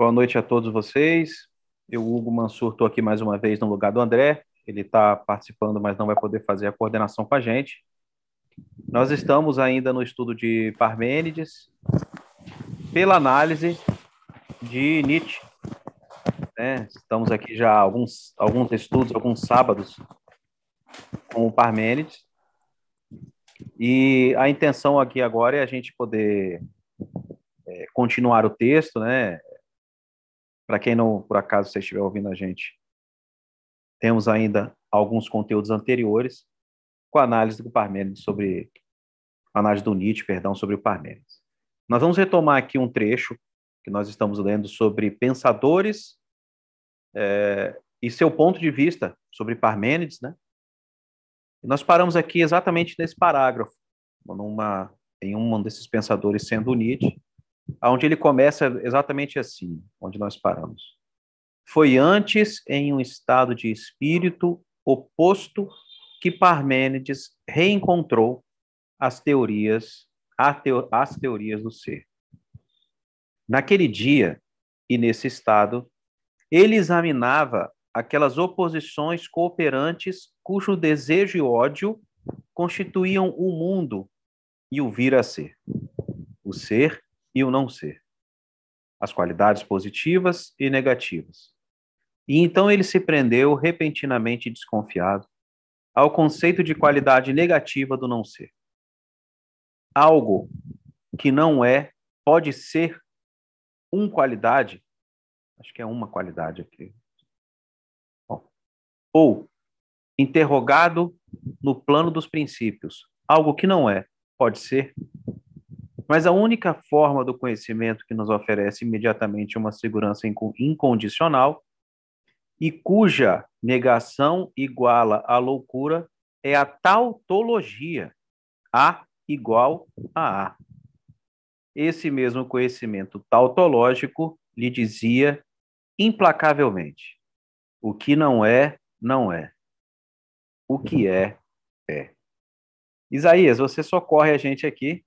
Boa noite a todos vocês. Eu, Hugo Mansur, estou aqui mais uma vez no lugar do André. Ele está participando, mas não vai poder fazer a coordenação com a gente. Nós estamos ainda no estudo de Parmênides, pela análise de Nietzsche. Né? Estamos aqui já alguns, alguns estudos, alguns sábados com o Parmênides. E a intenção aqui agora é a gente poder é, continuar o texto, né? Para quem não, por acaso, você estiver ouvindo a gente, temos ainda alguns conteúdos anteriores com a análise do Parmênides sobre análise do Nietzsche, perdão, sobre o Parmênides. Nós vamos retomar aqui um trecho que nós estamos lendo sobre pensadores é, e seu ponto de vista sobre Parmênides, né? E nós paramos aqui exatamente nesse parágrafo, numa, em um desses pensadores sendo Nietzsche, onde ele começa exatamente assim, onde nós paramos. Foi antes em um estado de espírito oposto que Parmênides reencontrou as teorias, as teorias do ser. Naquele dia e nesse estado, ele examinava aquelas oposições cooperantes cujo desejo e ódio constituíam o mundo e o vir a ser, o ser e o não ser, as qualidades positivas e negativas. E então ele se prendeu repentinamente desconfiado ao conceito de qualidade negativa do não ser. Algo que não é pode ser uma qualidade, acho que é uma qualidade aqui, ou interrogado no plano dos princípios. Algo que não é, pode ser. Mas a única forma do conhecimento que nos oferece imediatamente uma segurança incondicional e cuja negação iguala à loucura é a tautologia. A igual a A. Esse mesmo conhecimento tautológico lhe dizia implacavelmente: o que não é, não é. O que é, é. Isaías, você socorre a gente aqui,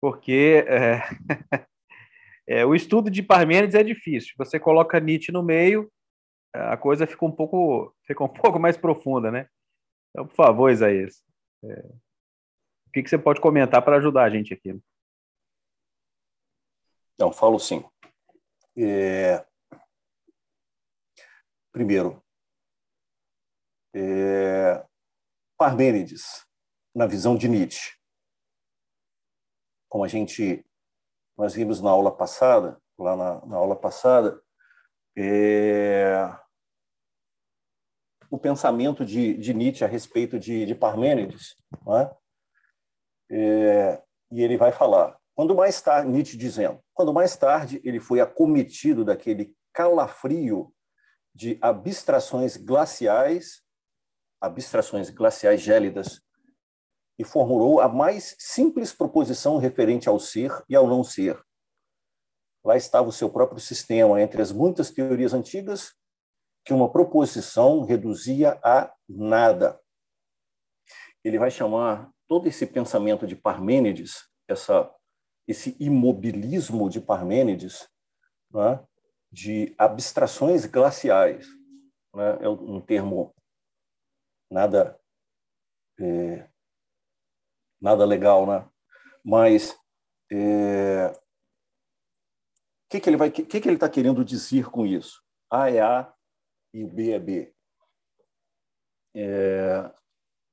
porque é, é, o estudo de Parmênides é difícil. Você coloca Nietzsche no meio, a coisa fica um pouco, fica um pouco mais profunda, né? Então, por favor, Isaías, é, o que, que você pode comentar para ajudar a gente aqui? Não, falo sim. É... Primeiro, é, Parmênides, na visão de Nietzsche. Como a gente, nós vimos na aula passada, lá na, na aula passada, é, o pensamento de, de, Nietzsche a respeito de, de Parmênides, é? É, e ele vai falar, quando mais tarde, Nietzsche dizendo, quando mais tarde ele foi acometido daquele calafrio de abstrações glaciais abstrações glaciais gélidas e formulou a mais simples proposição referente ao ser e ao não ser. Lá estava o seu próprio sistema, entre as muitas teorias antigas, que uma proposição reduzia a nada. Ele vai chamar todo esse pensamento de Parmênides, essa, esse imobilismo de Parmênides, né, de abstrações glaciais. Né, é um termo nada é, nada legal, né? Mas é, o que, que ele vai, que, que ele está querendo dizer com isso? A é A e B é B. É,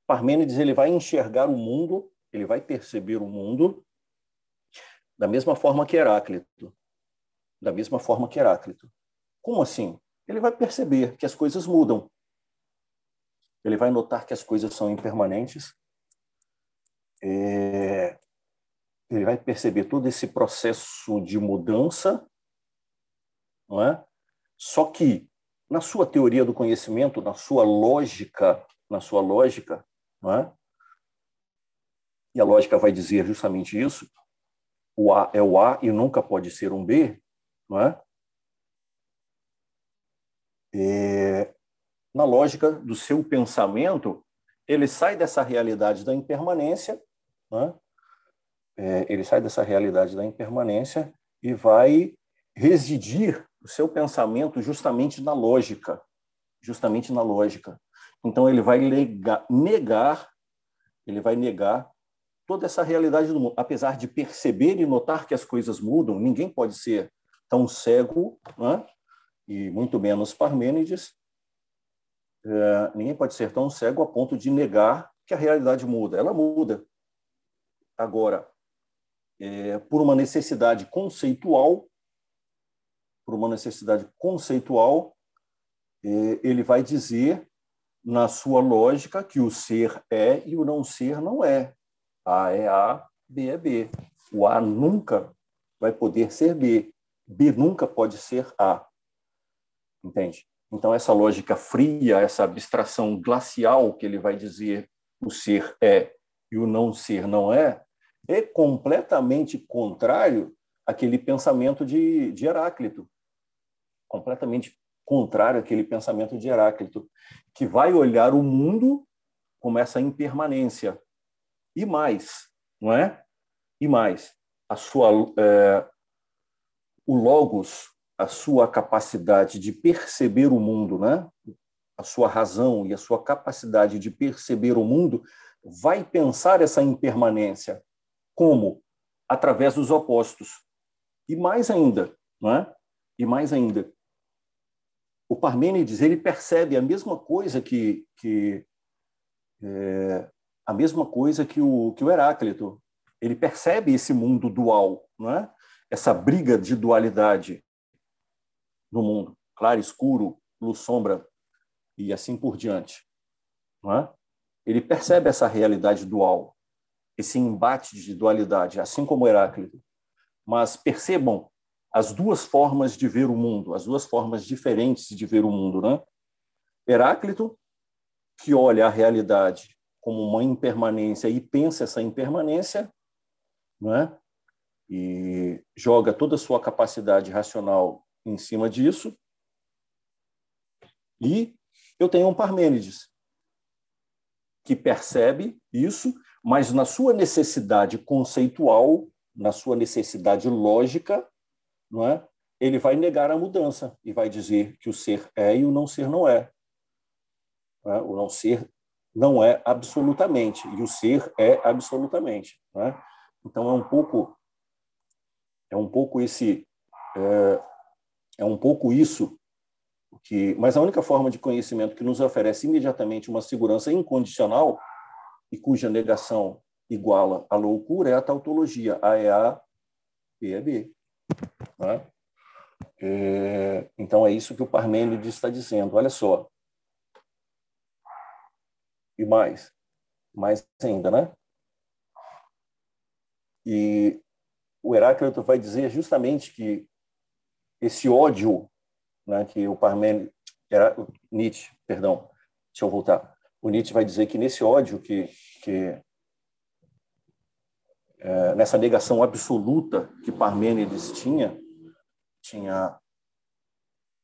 Parmênides ele vai enxergar o mundo, ele vai perceber o mundo da mesma forma que Heráclito, da mesma forma que Heráclito. Como assim? Ele vai perceber que as coisas mudam ele vai notar que as coisas são impermanentes, é, ele vai perceber todo esse processo de mudança, não é? Só que na sua teoria do conhecimento, na sua lógica, na sua lógica, não é? E a lógica vai dizer justamente isso. O A é o A e nunca pode ser um B, não é? é na lógica do seu pensamento, ele sai dessa realidade da impermanência, né? é, ele sai dessa realidade da impermanência e vai residir o seu pensamento justamente na lógica, justamente na lógica. Então ele vai negar, ele vai negar toda essa realidade do mundo, apesar de perceber e notar que as coisas mudam. Ninguém pode ser tão cego, né? e muito menos Parmênides. É, ninguém pode ser tão cego a ponto de negar que a realidade muda. Ela muda. Agora, é, por uma necessidade conceitual, por uma necessidade conceitual, é, ele vai dizer, na sua lógica, que o ser é e o não ser não é. A é A, B é B. O A nunca vai poder ser B. B nunca pode ser A. Entende? Então, essa lógica fria, essa abstração glacial que ele vai dizer o ser é e o não ser não é, é completamente contrário àquele pensamento de, de Heráclito. Completamente contrário àquele pensamento de Heráclito, que vai olhar o mundo como essa impermanência. E mais, não é? E mais, a sua, é, o logos, a sua capacidade de perceber o mundo, né? A sua razão e a sua capacidade de perceber o mundo vai pensar essa impermanência como? Através dos opostos. E mais ainda, não é? E mais ainda, o Parmênides ele percebe a mesma coisa que, que é, a mesma coisa que o, que o Heráclito. Ele percebe esse mundo dual, não é? Essa briga de dualidade no mundo, claro, escuro, luz, sombra e assim por diante, não é? Ele percebe essa realidade dual esse embate de dualidade, assim como Heráclito. Mas percebam as duas formas de ver o mundo, as duas formas diferentes de ver o mundo, né? Heráclito, que olha a realidade como uma impermanência e pensa essa impermanência, né? E joga toda a sua capacidade racional em cima disso. E eu tenho um Parmênides, que percebe isso, mas na sua necessidade conceitual, na sua necessidade lógica, não é? ele vai negar a mudança e vai dizer que o ser é e o não ser não é. Não é? O não ser não é absolutamente e o ser é absolutamente. É? Então é um pouco é um pouco esse é, é um pouco isso que, mas a única forma de conhecimento que nos oferece imediatamente uma segurança incondicional e cuja negação iguala a loucura é a tautologia. A é A, B é B. Né? É, então é isso que o Parmênides está dizendo. Olha só. E mais, mais ainda, né? E o Heráclito vai dizer justamente que esse ódio, né, que o Parmênides, Nietzsche, perdão, deixa eu voltar o Nietzsche vai dizer que nesse ódio que, que é, nessa negação absoluta que Parmênides tinha, tinha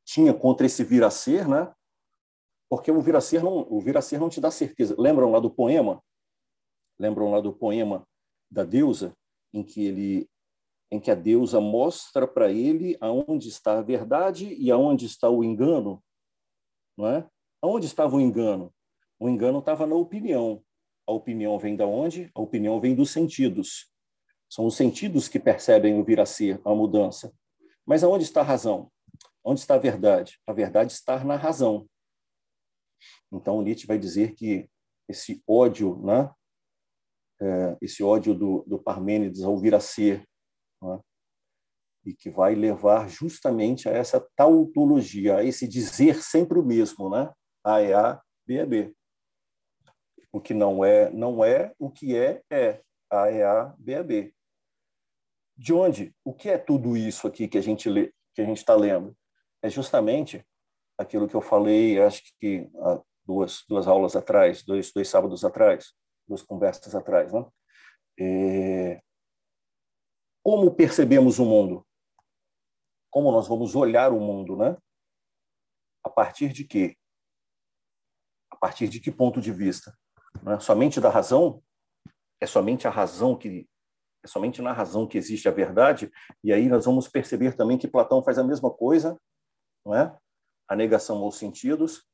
tinha contra esse vir a ser, né? Porque o vir a ser não, o vir a ser não te dá certeza. Lembram lá do poema? Lembram lá do poema da deusa em que ele em que a deusa mostra para ele aonde está a verdade e aonde está o engano, não é? Aonde estava o engano? O engano estava na opinião. A opinião vem da onde? A opinião vem dos sentidos. São os sentidos que percebem o vir a ser, a mudança. Mas aonde está a razão? Onde está a verdade? A verdade está na razão. Então, Nietzsche vai dizer que esse ódio, né? É, esse ódio do, do Parmênides ao vir a ser, né? e que vai levar justamente a essa tautologia, a esse dizer sempre o mesmo, né? A é A, B é B. O que não é, não é. O que é, é. A é A, B é B. De onde? O que é tudo isso aqui que a gente lê, que a gente está lendo? É justamente aquilo que eu falei, acho que há duas, duas aulas atrás, dois, dois sábados atrás, duas conversas atrás, né? É... Como percebemos o mundo? Como nós vamos olhar o mundo, né? A partir de quê? A partir de que ponto de vista? Né? Somente da razão? É somente a razão que, é somente na razão que existe a verdade, e aí nós vamos perceber também que Platão faz a mesma coisa, não é? A negação aos sentidos,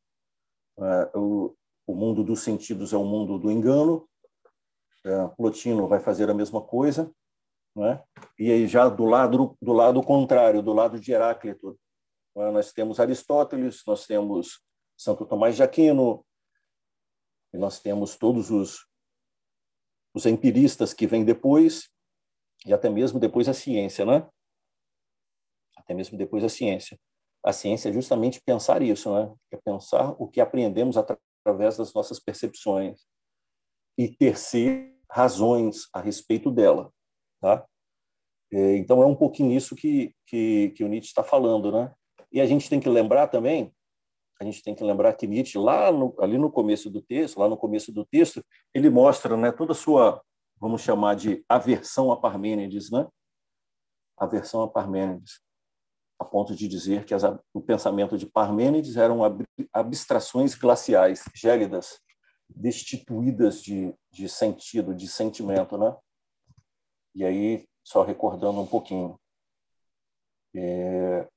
é, o, o mundo dos sentidos é o mundo do engano, é, Plotino vai fazer a mesma coisa, não é? E aí já do lado do lado contrário, do lado de Heráclito, é? nós temos Aristóteles, nós temos Santo Tomás de Aquino, e nós temos todos os os empiristas que vêm depois, e até mesmo depois a ciência, né? Até mesmo depois a ciência. A ciência é justamente pensar isso, né? É pensar o que aprendemos através das nossas percepções e tecer razões a respeito dela, tá? É, então é um pouquinho isso que, que, que o Nietzsche está falando, né? E a gente tem que lembrar também, a gente tem que lembrar que Nietzsche lá no, ali no começo do texto, lá no começo do texto, ele mostra, né, toda a sua vamos chamar de aversão a Parmênides, né? Aversão a Parmênides, a ponto de dizer que as, o pensamento de Parmênides eram abstrações glaciais, gélidas, destituídas de, de sentido, de sentimento, né? E aí, só recordando um pouquinho, é,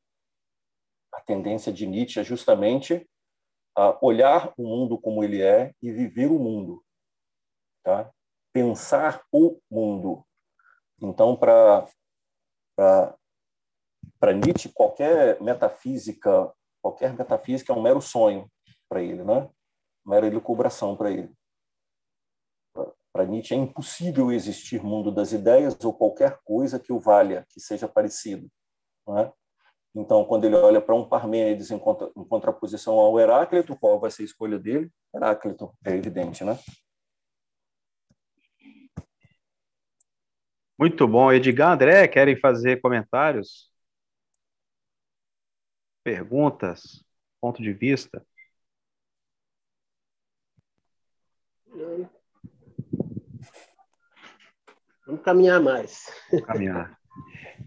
a tendência de Nietzsche é justamente a olhar o mundo como ele é e viver o mundo, tá? pensar o mundo. Então, para Nietzsche, qualquer metafísica, qualquer metafísica é um mero sonho para ele, né? Mera elucubração para ele. Para Nietzsche é impossível existir mundo das ideias ou qualquer coisa que o valha, que seja parecido, né? Então, quando ele olha para um Parmênides em, contra, em contraposição ao Heráclito, qual vai ser a escolha dele? Heráclito, é evidente, né? Muito bom. Edgar, André, querem fazer comentários? Perguntas? Ponto de vista? Vamos caminhar mais. Vamos caminhar.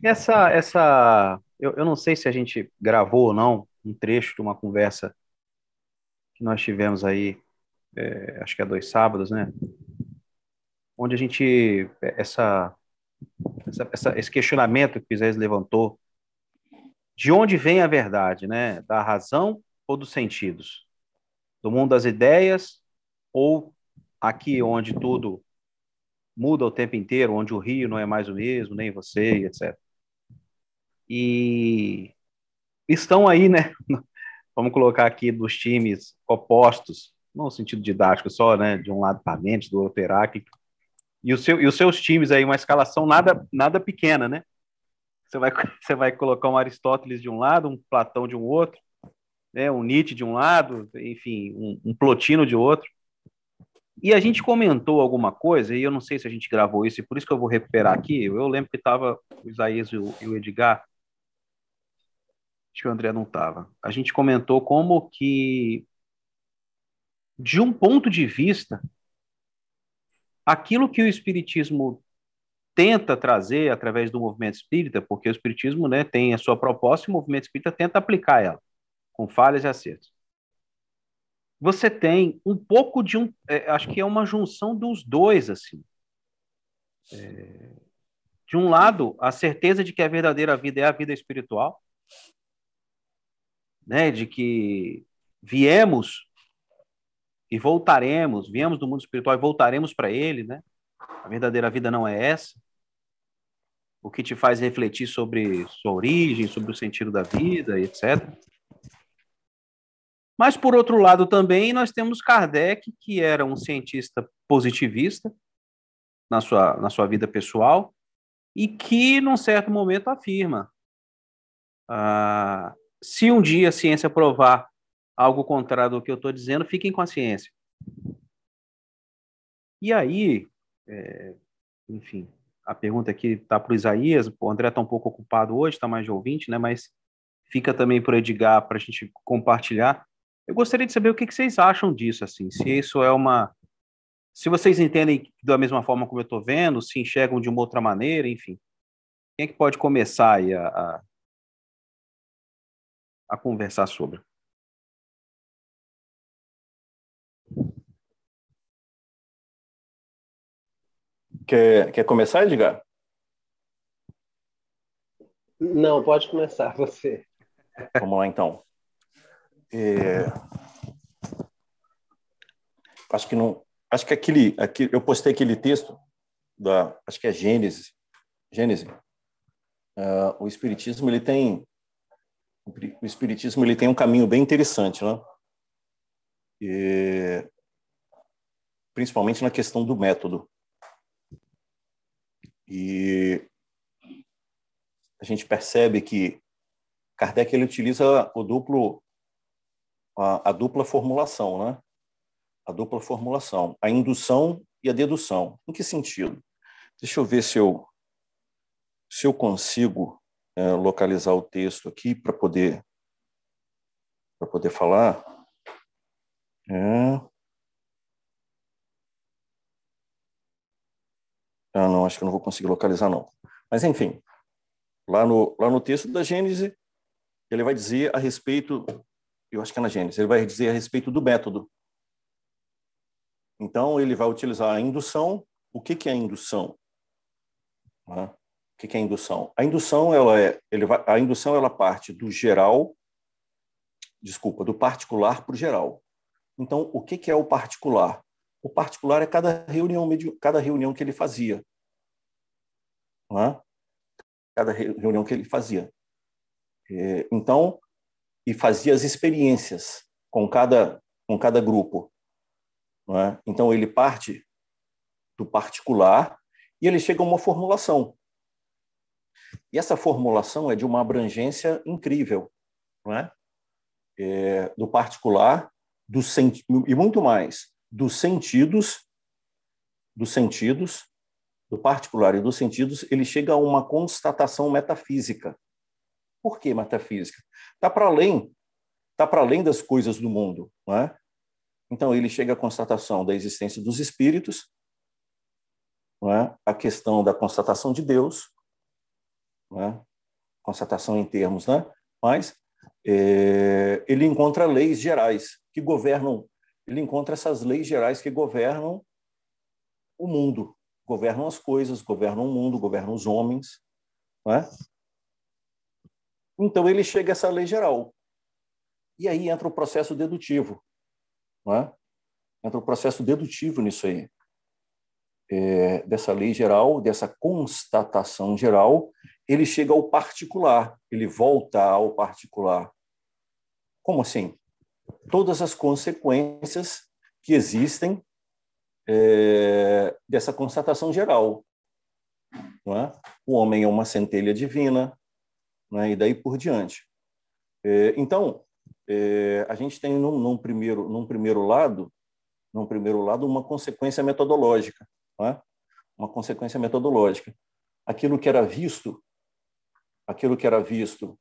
Essa, essa, eu, eu não sei se a gente gravou ou não um trecho de uma conversa que nós tivemos aí, é, acho que há dois sábados, né? Onde a gente, essa, essa, essa, esse questionamento que Pisaes levantou, de onde vem a verdade, né? Da razão ou dos sentidos? Do mundo das ideias ou aqui onde tudo muda o tempo inteiro, onde o rio não é mais o mesmo, nem você, etc. E estão aí, né? Vamos colocar aqui dos times opostos, no sentido didático só, né? De um lado Parmentes, do outro Heráclito, e, o seu, e os seus times aí, uma escalação nada, nada pequena, né? Você vai, você vai colocar um Aristóteles de um lado, um Platão de um outro, né? um Nietzsche de um lado, enfim, um, um Plotino de outro. E a gente comentou alguma coisa, e eu não sei se a gente gravou isso, e por isso que eu vou recuperar aqui. Eu lembro que estava o Isaías e o Edgar. Acho que o André não estava. A gente comentou como que, de um ponto de vista, aquilo que o Espiritismo tenta trazer através do movimento espírita, porque o Espiritismo né, tem a sua proposta e o movimento espírita tenta aplicar ela, com falhas e acertos. Você tem um pouco de um. É, acho que é uma junção dos dois, assim. É, de um lado, a certeza de que a verdadeira vida é a vida espiritual, né, de que viemos e voltaremos, viemos do mundo espiritual e voltaremos para ele, né? A verdadeira vida não é essa. O que te faz refletir sobre sua origem, sobre o sentido da vida, etc. Mas, por outro lado, também nós temos Kardec, que era um cientista positivista na sua, na sua vida pessoal e que, num certo momento, afirma: ah, se um dia a ciência provar algo contrário do que eu estou dizendo, fiquem com a ciência. E aí, é, enfim, a pergunta aqui está para o Isaías, o André está um pouco ocupado hoje, está mais de ouvinte, né? Mas fica também para o Edgar para a gente compartilhar. Eu gostaria de saber o que, que, vocês acham disso, assim, se isso é uma, se vocês entendem da mesma forma como eu estou vendo, se enxergam de uma outra maneira, enfim. Quem é que pode começar aí a, a, a conversar sobre? Quer, quer começar, Edgar? Não, pode começar você. Vamos lá, então. É... Acho que não. Acho que aquele, aquele, eu postei aquele texto da, acho que é Gênesis. Gênesis. Uh, o espiritismo ele tem o espiritismo ele tem um caminho bem interessante, né? E, principalmente na questão do método. E a gente percebe que Kardec ele utiliza o duplo a, a dupla formulação, né? A dupla formulação, a indução e a dedução. Em que sentido? Deixa eu ver se eu se eu consigo é, localizar o texto aqui para poder para poder falar. É... Ah, não, acho que eu não vou conseguir localizar não. Mas enfim, lá no lá no texto da Gênese, ele vai dizer a respeito, eu acho que é na Gênese, ele vai dizer a respeito do método. Então ele vai utilizar a indução. O que que é indução? Ah, o que é a indução? A indução ela é, ele vai, a indução ela parte do geral, desculpa, do particular para o geral. Então, o que é o particular? O particular é cada reunião, cada reunião que ele fazia, é? cada reunião que ele fazia. É, então, e fazia as experiências com cada com cada grupo. É? Então, ele parte do particular e ele chega a uma formulação. E essa formulação é de uma abrangência incrível, não é? é do particular, do e muito mais, dos sentidos, dos sentidos, do particular e dos sentidos, ele chega a uma constatação metafísica. Por que metafísica? Está para além, está para além das coisas do mundo, não é? Então ele chega à constatação da existência dos espíritos, não é? A questão da constatação de Deus, né? constatação em termos, né? mas é, ele encontra leis gerais que governam, ele encontra essas leis gerais que governam o mundo, governam as coisas, governam o mundo, governam os homens. Né? Então ele chega a essa lei geral. E aí entra o processo dedutivo. Né? Entra o processo dedutivo nisso aí. É, dessa lei geral, dessa constatação geral, ele chega ao particular, ele volta ao particular. Como assim? Todas as consequências que existem é, dessa constatação geral. É? O homem é uma centelha divina, é? e daí por diante. É, então, é, a gente tem num, num, primeiro, num primeiro lado, num primeiro lado, uma consequência metodológica, é? uma consequência metodológica. Aquilo que era visto aquilo que era visto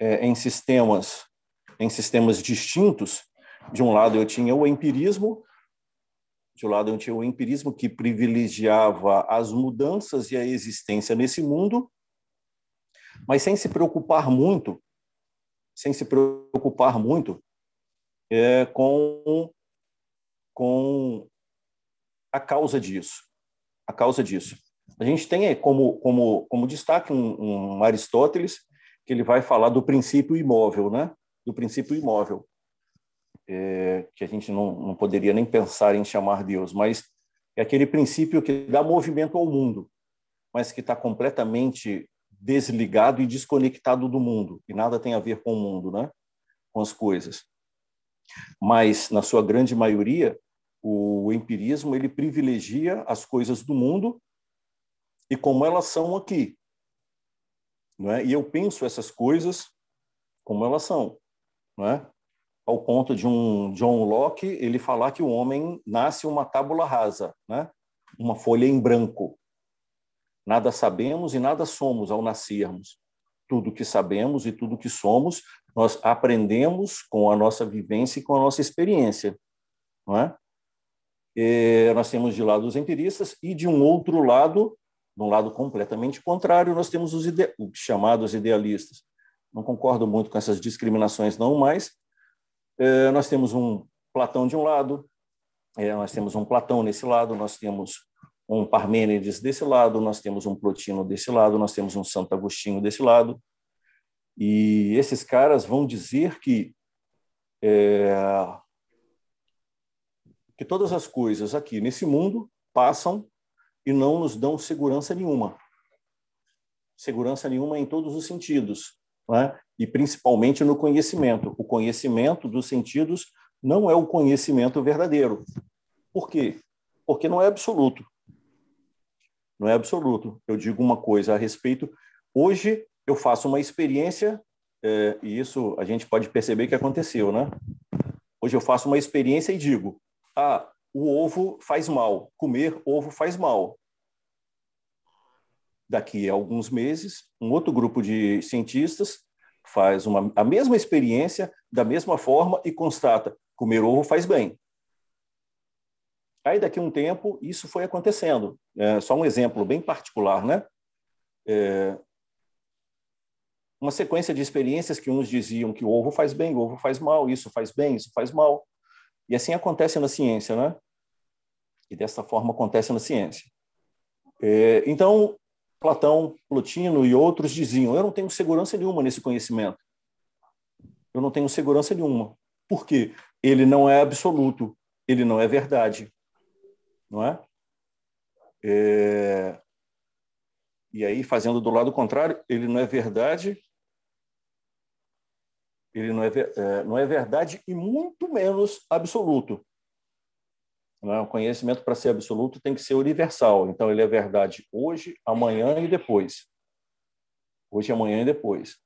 é, em sistemas em sistemas distintos. De um lado eu tinha o empirismo, de um lado eu tinha o empirismo que privilegiava as mudanças e a existência nesse mundo, mas sem se preocupar muito, sem se preocupar muito é, com com a causa disso, a causa disso. A gente tem como, como, como destaque um, um Aristóteles, que ele vai falar do princípio imóvel, né? do princípio imóvel, é, que a gente não, não poderia nem pensar em chamar Deus, mas é aquele princípio que dá movimento ao mundo, mas que está completamente desligado e desconectado do mundo, e nada tem a ver com o mundo, né? com as coisas. Mas, na sua grande maioria, o empirismo ele privilegia as coisas do mundo e como elas são aqui. Não é? E eu penso essas coisas como elas são. Não é? Ao ponto de um John Locke ele falar que o homem nasce uma tábula rasa, né? uma folha em branco. Nada sabemos e nada somos ao nascermos. Tudo que sabemos e tudo que somos, nós aprendemos com a nossa vivência e com a nossa experiência. Não é? E nós temos de lado os empiristas e de um outro lado de um lado completamente contrário, nós temos os ide chamados idealistas. Não concordo muito com essas discriminações, não, mas é, nós temos um Platão de um lado, é, nós temos um Platão nesse lado, nós temos um Parmênides desse lado, nós temos um Plotino desse lado, nós temos um Santo Agostinho desse lado, E esses caras vão dizer que é, que todas as coisas aqui nesse mundo passam e não nos dão segurança nenhuma. Segurança nenhuma em todos os sentidos, né? e principalmente no conhecimento. O conhecimento dos sentidos não é o conhecimento verdadeiro. Por quê? Porque não é absoluto. Não é absoluto. Eu digo uma coisa a respeito. Hoje eu faço uma experiência, é, e isso a gente pode perceber que aconteceu, né? Hoje eu faço uma experiência e digo: ah, o ovo faz mal, comer ovo faz mal. Daqui a alguns meses, um outro grupo de cientistas faz uma, a mesma experiência da mesma forma e constata comer ovo faz bem. Aí, daqui a um tempo, isso foi acontecendo. É, só um exemplo bem particular, né? É, uma sequência de experiências que uns diziam que o ovo faz bem, o ovo faz mal, isso faz bem, isso faz mal. E assim acontece na ciência, né? E dessa forma acontece na ciência. É, então, Platão, Plotino e outros diziam: eu não tenho segurança nenhuma nesse conhecimento. Eu não tenho segurança nenhuma. Por quê? Ele não é absoluto, ele não é verdade. Não é? é... E aí, fazendo do lado contrário, ele não é verdade, ele não é, é, não é verdade e muito menos absoluto. Né? O conhecimento, para ser absoluto, tem que ser universal. Então, ele é verdade hoje, amanhã e depois. Hoje, amanhã e depois.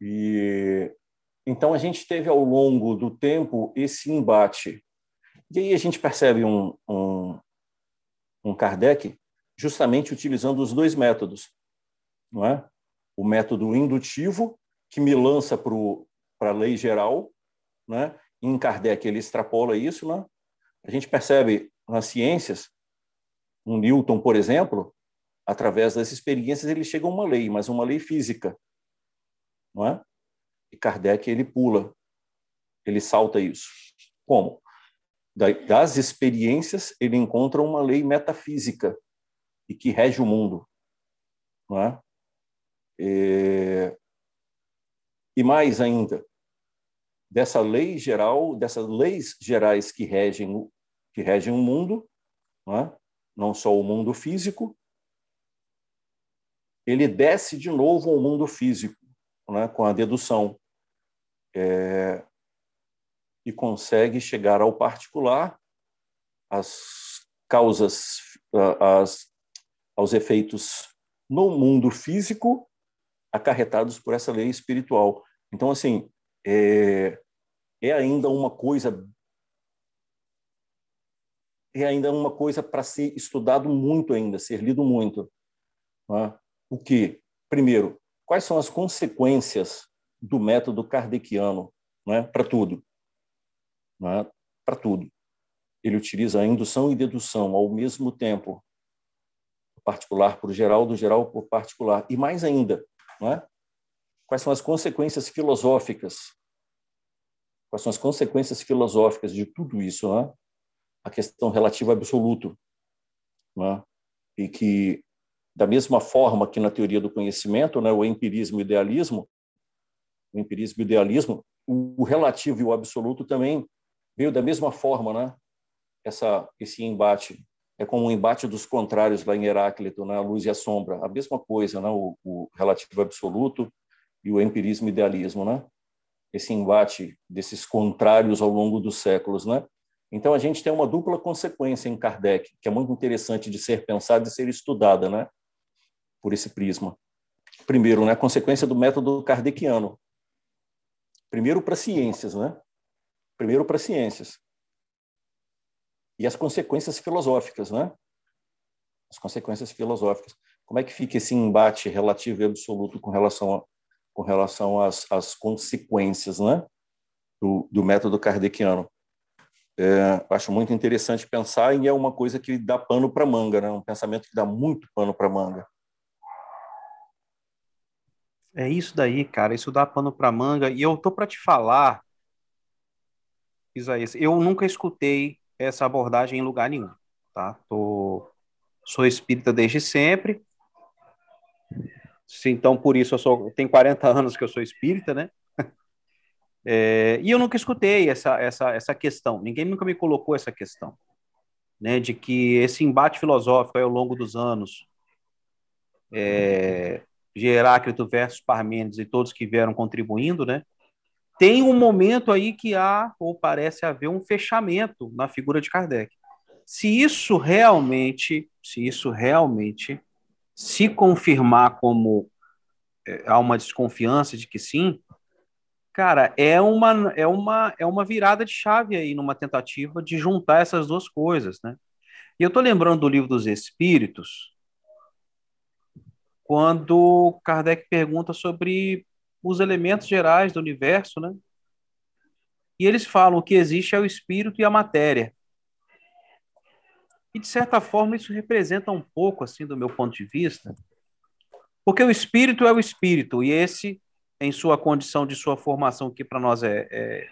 E então a gente teve ao longo do tempo esse embate. E aí a gente percebe um, um, um Kardec justamente utilizando os dois métodos, não é? O método indutivo que me lança para a lei geral, né? Em Kardec ele extrapola isso, né? A gente percebe nas ciências, um Newton, por exemplo, através das experiências ele chega a uma lei, mas uma lei física, não é? E Kardec ele pula, ele salta isso. Como? Das experiências ele encontra uma lei metafísica e que rege o mundo, não é? E, e mais ainda, dessa lei geral, dessas leis gerais que regem que regem o mundo, não, é? não só o mundo físico, ele desce de novo ao mundo físico, é? com a dedução, é, e consegue chegar ao particular, as causas, as, aos efeitos no mundo físico acarretados por essa lei espiritual. Então, assim, é, é ainda uma coisa é ainda uma coisa para ser estudado muito ainda, ser lido muito. É? O que? Primeiro, quais são as consequências do método kardeciano é? para tudo? É? Para tudo. Ele utiliza a indução e dedução ao mesmo tempo, particular por geral, do geral por particular. E mais ainda, é? quais são as consequências filosóficas? Quais são as consequências filosóficas de tudo isso? É? A questão relativa ao absoluto. É? E que, da mesma forma que na teoria do conhecimento, né, o empirismo e o idealismo, o empirismo e o idealismo, o relativo e o absoluto também veio da mesma forma, né? Essa, esse embate é como um embate dos contrários lá em Heráclito, né? a luz e a sombra, a mesma coisa, né? o, o relativo absoluto e o empirismo idealismo, né? Esse embate desses contrários ao longo dos séculos, né? Então a gente tem uma dupla consequência em Kardec, que é muito interessante de ser pensada e ser estudada, né? Por esse prisma. Primeiro, né, a consequência do método kardeciano. Primeiro para ciências, né? Primeiro para ciências. E as consequências filosóficas, né? As consequências filosóficas. Como é que fica esse embate relativo e absoluto com relação a, com relação às, às consequências né, do, do método kardeciano. É, acho muito interessante pensar e é uma coisa que dá pano para manga, né? um pensamento que dá muito pano para manga. É isso daí, cara, isso dá pano para manga. E eu tô para te falar, Isaías, eu nunca escutei essa abordagem em lugar nenhum, tá? Tô, sou espírita desde sempre, então por isso eu sou, tem 40 anos que eu sou espírita, né? É, e eu nunca escutei essa, essa, essa questão, ninguém nunca me colocou essa questão, né, de que esse embate filosófico ao longo dos anos, é, de Heráclito versus Parmênides e todos que vieram contribuindo, né, tem um momento aí que há, ou parece haver, um fechamento na figura de Kardec. Se isso realmente, se isso realmente se confirmar como é, há uma desconfiança de que sim, cara, é uma, é uma, é uma virada de chave aí numa tentativa de juntar essas duas coisas, né? E eu tô lembrando do livro dos Espíritos, quando Kardec pergunta sobre os elementos gerais do universo, né? E eles falam que existe é o espírito e a matéria. E de certa forma isso representa um pouco assim do meu ponto de vista, porque o espírito é o espírito e esse em sua condição de sua formação que para nós é, é,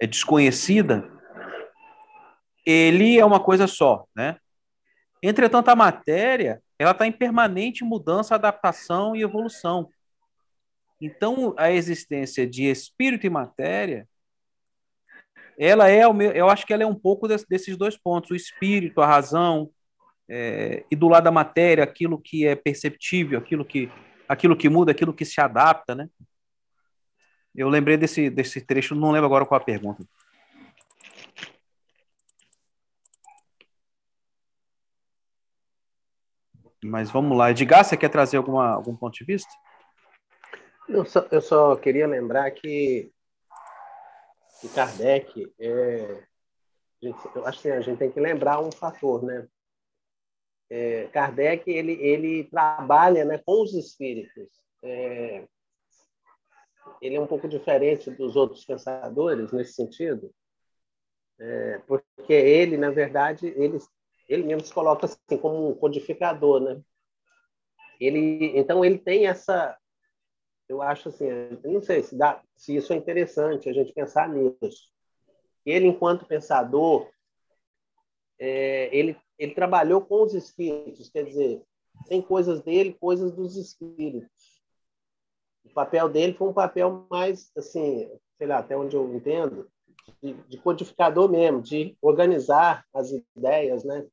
é desconhecida, ele é uma coisa só, né? Entretanto, a matéria ela está em permanente mudança, adaptação e evolução. Então, a existência de espírito e matéria ela é eu acho que ela é um pouco desse, desses dois pontos, o espírito, a razão, é, e do lado da matéria, aquilo que é perceptível, aquilo que, aquilo que muda, aquilo que se adapta, né? Eu lembrei desse, desse trecho, não lembro agora qual a pergunta. Mas vamos lá. Edgar, você quer trazer alguma, algum ponto de vista? Eu só, eu só queria lembrar que que Kardec, é, eu acho que a gente tem que lembrar um fator, né? É, Kardec ele, ele trabalha né, com os espíritos. É, ele é um pouco diferente dos outros pensadores nesse sentido, é, porque ele, na verdade, ele, ele mesmo se coloca assim como um codificador, né? Ele, então ele tem essa eu acho assim, eu não sei se, dá, se isso é interessante a gente pensar nisso. Ele, enquanto pensador, é, ele, ele trabalhou com os espíritos, quer dizer, tem coisas dele, coisas dos espíritos. O papel dele foi um papel mais, assim, sei lá, até onde eu entendo, de, de codificador mesmo, de organizar as ideias, né?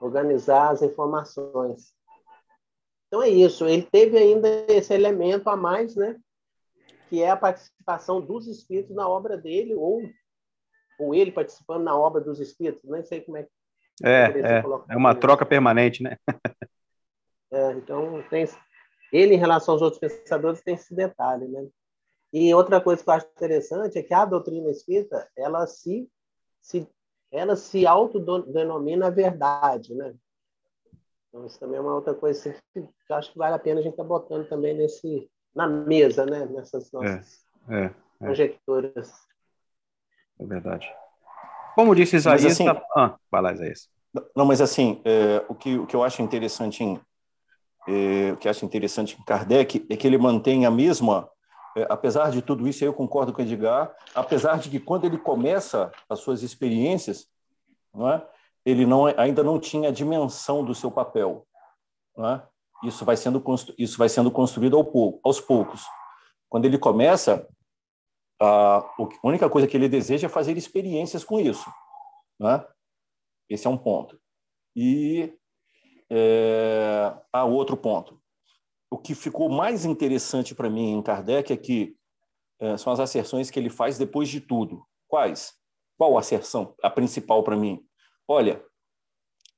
organizar as informações. Então é isso, ele teve ainda esse elemento a mais, né? Que é a participação dos espíritos na obra dele, ou, ou ele participando na obra dos espíritos, nem sei como é que. É, é, é uma troca permanente, né? é, então, tem, ele, em relação aos outros pensadores, tem esse detalhe, né? E outra coisa que eu acho interessante é que a doutrina espírita, ela se, se, ela se autodenomina a verdade, né? Então, isso também é uma outra coisa assim, que eu acho que vale a pena a gente estar tá botando também nesse, na mesa, né? nessas nossas é, é, é. conjecturas. É verdade. Como disse Isaías... Assim, tá... Ah, vai lá, Isaías. Não, mas assim, é, o, que, o que eu acho interessante em, é, o que acho interessante em Kardec é que ele mantém a mesma, é, apesar de tudo isso, eu concordo com o Edgar, apesar de que quando ele começa as suas experiências, não é? Ele não, ainda não tinha a dimensão do seu papel. Né? Isso, vai sendo isso vai sendo construído ao aos poucos. Quando ele começa, a, a única coisa que ele deseja é fazer experiências com isso. Né? Esse é um ponto. E é, há outro ponto. O que ficou mais interessante para mim em Kardec é que é, são as asserções que ele faz depois de tudo. Quais? Qual asserção? A principal para mim? Olha,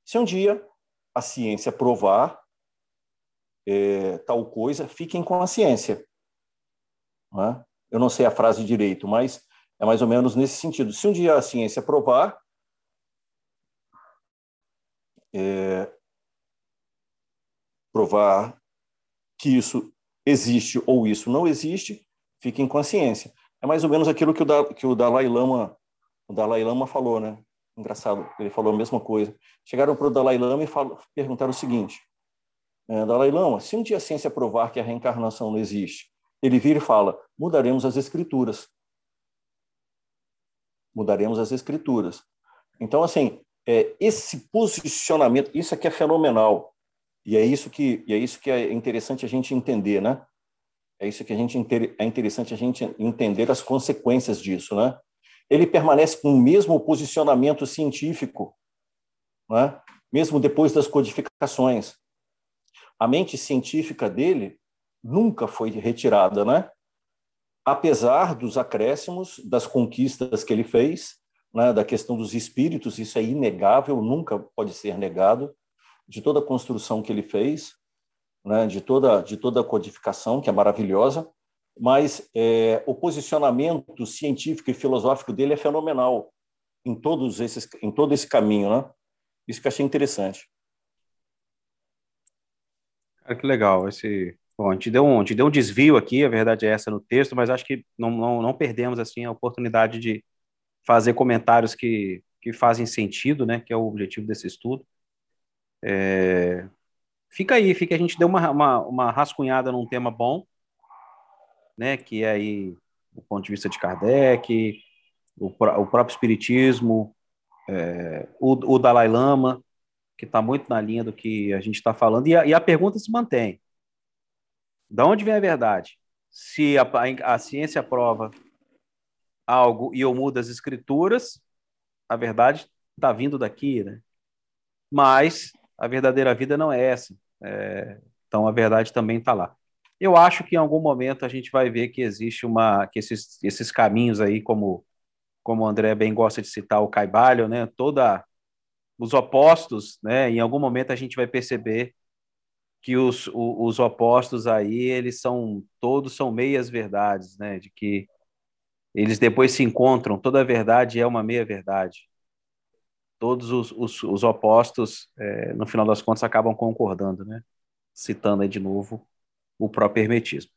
se um dia a ciência provar é, tal coisa, fiquem com a ciência. É? Eu não sei a frase direito, mas é mais ou menos nesse sentido. Se um dia a ciência provar, é, provar que isso existe ou isso não existe, fiquem com a ciência. É mais ou menos aquilo que o, da, que o Dalai Lama o Dalai Lama falou, né? Engraçado, ele falou a mesma coisa. Chegaram para o Dalai Lama e perguntaram o seguinte: é, Dalai Lama, se um dia a ciência provar que a reencarnação não existe, ele vira e fala: mudaremos as escrituras. Mudaremos as escrituras. Então, assim, é, esse posicionamento, isso aqui é fenomenal. E é isso que é isso que é interessante a gente entender, né? É isso que a gente é interessante a gente entender as consequências disso, né? Ele permanece com o mesmo posicionamento científico, né? Mesmo depois das codificações. A mente científica dele nunca foi retirada, né? Apesar dos acréscimos, das conquistas que ele fez, né, da questão dos espíritos, isso é inegável, nunca pode ser negado, de toda a construção que ele fez, né, de toda de toda a codificação que é maravilhosa, mas é, o posicionamento científico e filosófico dele é fenomenal em todos esses em todo esse caminho, né? Isso que eu achei interessante. Cara, que legal esse Bom, a gente deu um, a gente deu um desvio aqui, a verdade é essa no texto, mas acho que não, não, não perdemos assim a oportunidade de fazer comentários que, que fazem sentido, né? Que é o objetivo desse estudo. É, fica aí, fica a gente deu uma, uma, uma rascunhada num tema bom, né? Que é aí o ponto de vista de Kardec, o, o próprio espiritismo, é, o, o Dalai Lama, que está muito na linha do que a gente está falando, e a, e a pergunta se mantém da onde vem a verdade? Se a, a ciência prova algo e eu mudo as escrituras, a verdade está vindo daqui, né? Mas a verdadeira vida não é essa. É, então a verdade também está lá. Eu acho que em algum momento a gente vai ver que existe uma que esses, esses caminhos aí, como como o André bem gosta de citar o Caibalho, né? Toda os opostos, né? Em algum momento a gente vai perceber que os, os opostos aí, eles são, todos são meias verdades, né, de que eles depois se encontram, toda verdade é uma meia verdade. Todos os, os, os opostos, é, no final das contas, acabam concordando, né, citando aí de novo o próprio hermetismo.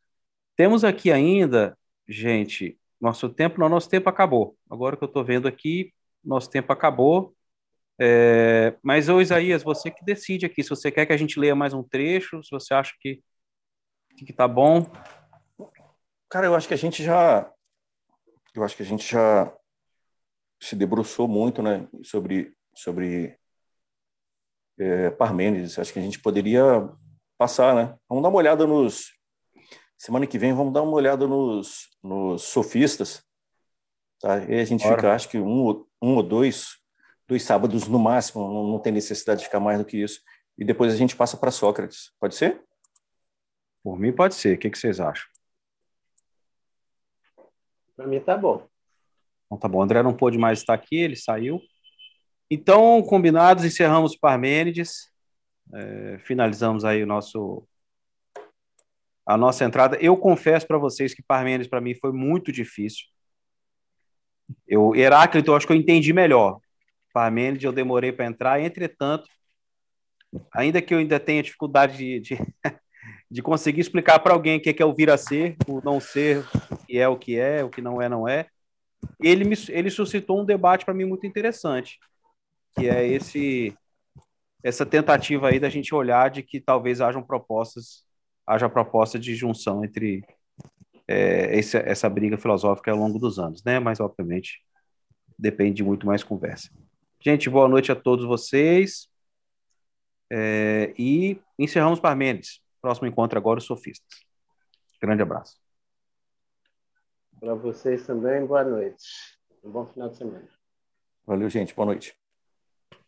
Temos aqui ainda, gente, nosso tempo, não, nosso tempo acabou. Agora que eu estou vendo aqui, nosso tempo acabou. É, mas, ô Isaías, você que decide aqui, se você quer que a gente leia mais um trecho, se você acha que, que tá bom. Cara, eu acho que a gente já. Eu acho que a gente já se debruçou muito né, sobre, sobre é, Parmênides. Acho que a gente poderia passar, né? Vamos dar uma olhada nos. Semana que vem, vamos dar uma olhada nos, nos sofistas. Tá? E a gente Ora. fica, acho que um, um ou dois dois sábados no máximo, não, não tem necessidade de ficar mais do que isso. E depois a gente passa para Sócrates. Pode ser? Por mim, pode ser. O que, que vocês acham? Para mim, tá bom. Então, tá bom. O André não pôde mais estar aqui, ele saiu. Então, combinados, encerramos Parmênides. É, finalizamos aí o nosso a nossa entrada. Eu confesso para vocês que Parmênides para mim foi muito difícil. Eu Heráclito, acho que eu entendi melhor. Parmênides eu demorei para entrar, entretanto, ainda que eu ainda tenha dificuldade de, de, de conseguir explicar para alguém o que é, que é o vir a ser, o não ser, o que é o que é, o que não é não é, ele, me, ele suscitou um debate para mim muito interessante, que é esse essa tentativa aí da gente olhar de que talvez hajam propostas, haja proposta de junção entre é, esse, essa briga filosófica ao longo dos anos, né? Mas, obviamente, depende de muito mais conversa. Gente, boa noite a todos vocês. É, e encerramos Parmênides. Próximo encontro agora, os sofistas. Grande abraço. Para vocês também, boa noite. Um bom final de semana. Valeu, gente. Boa noite.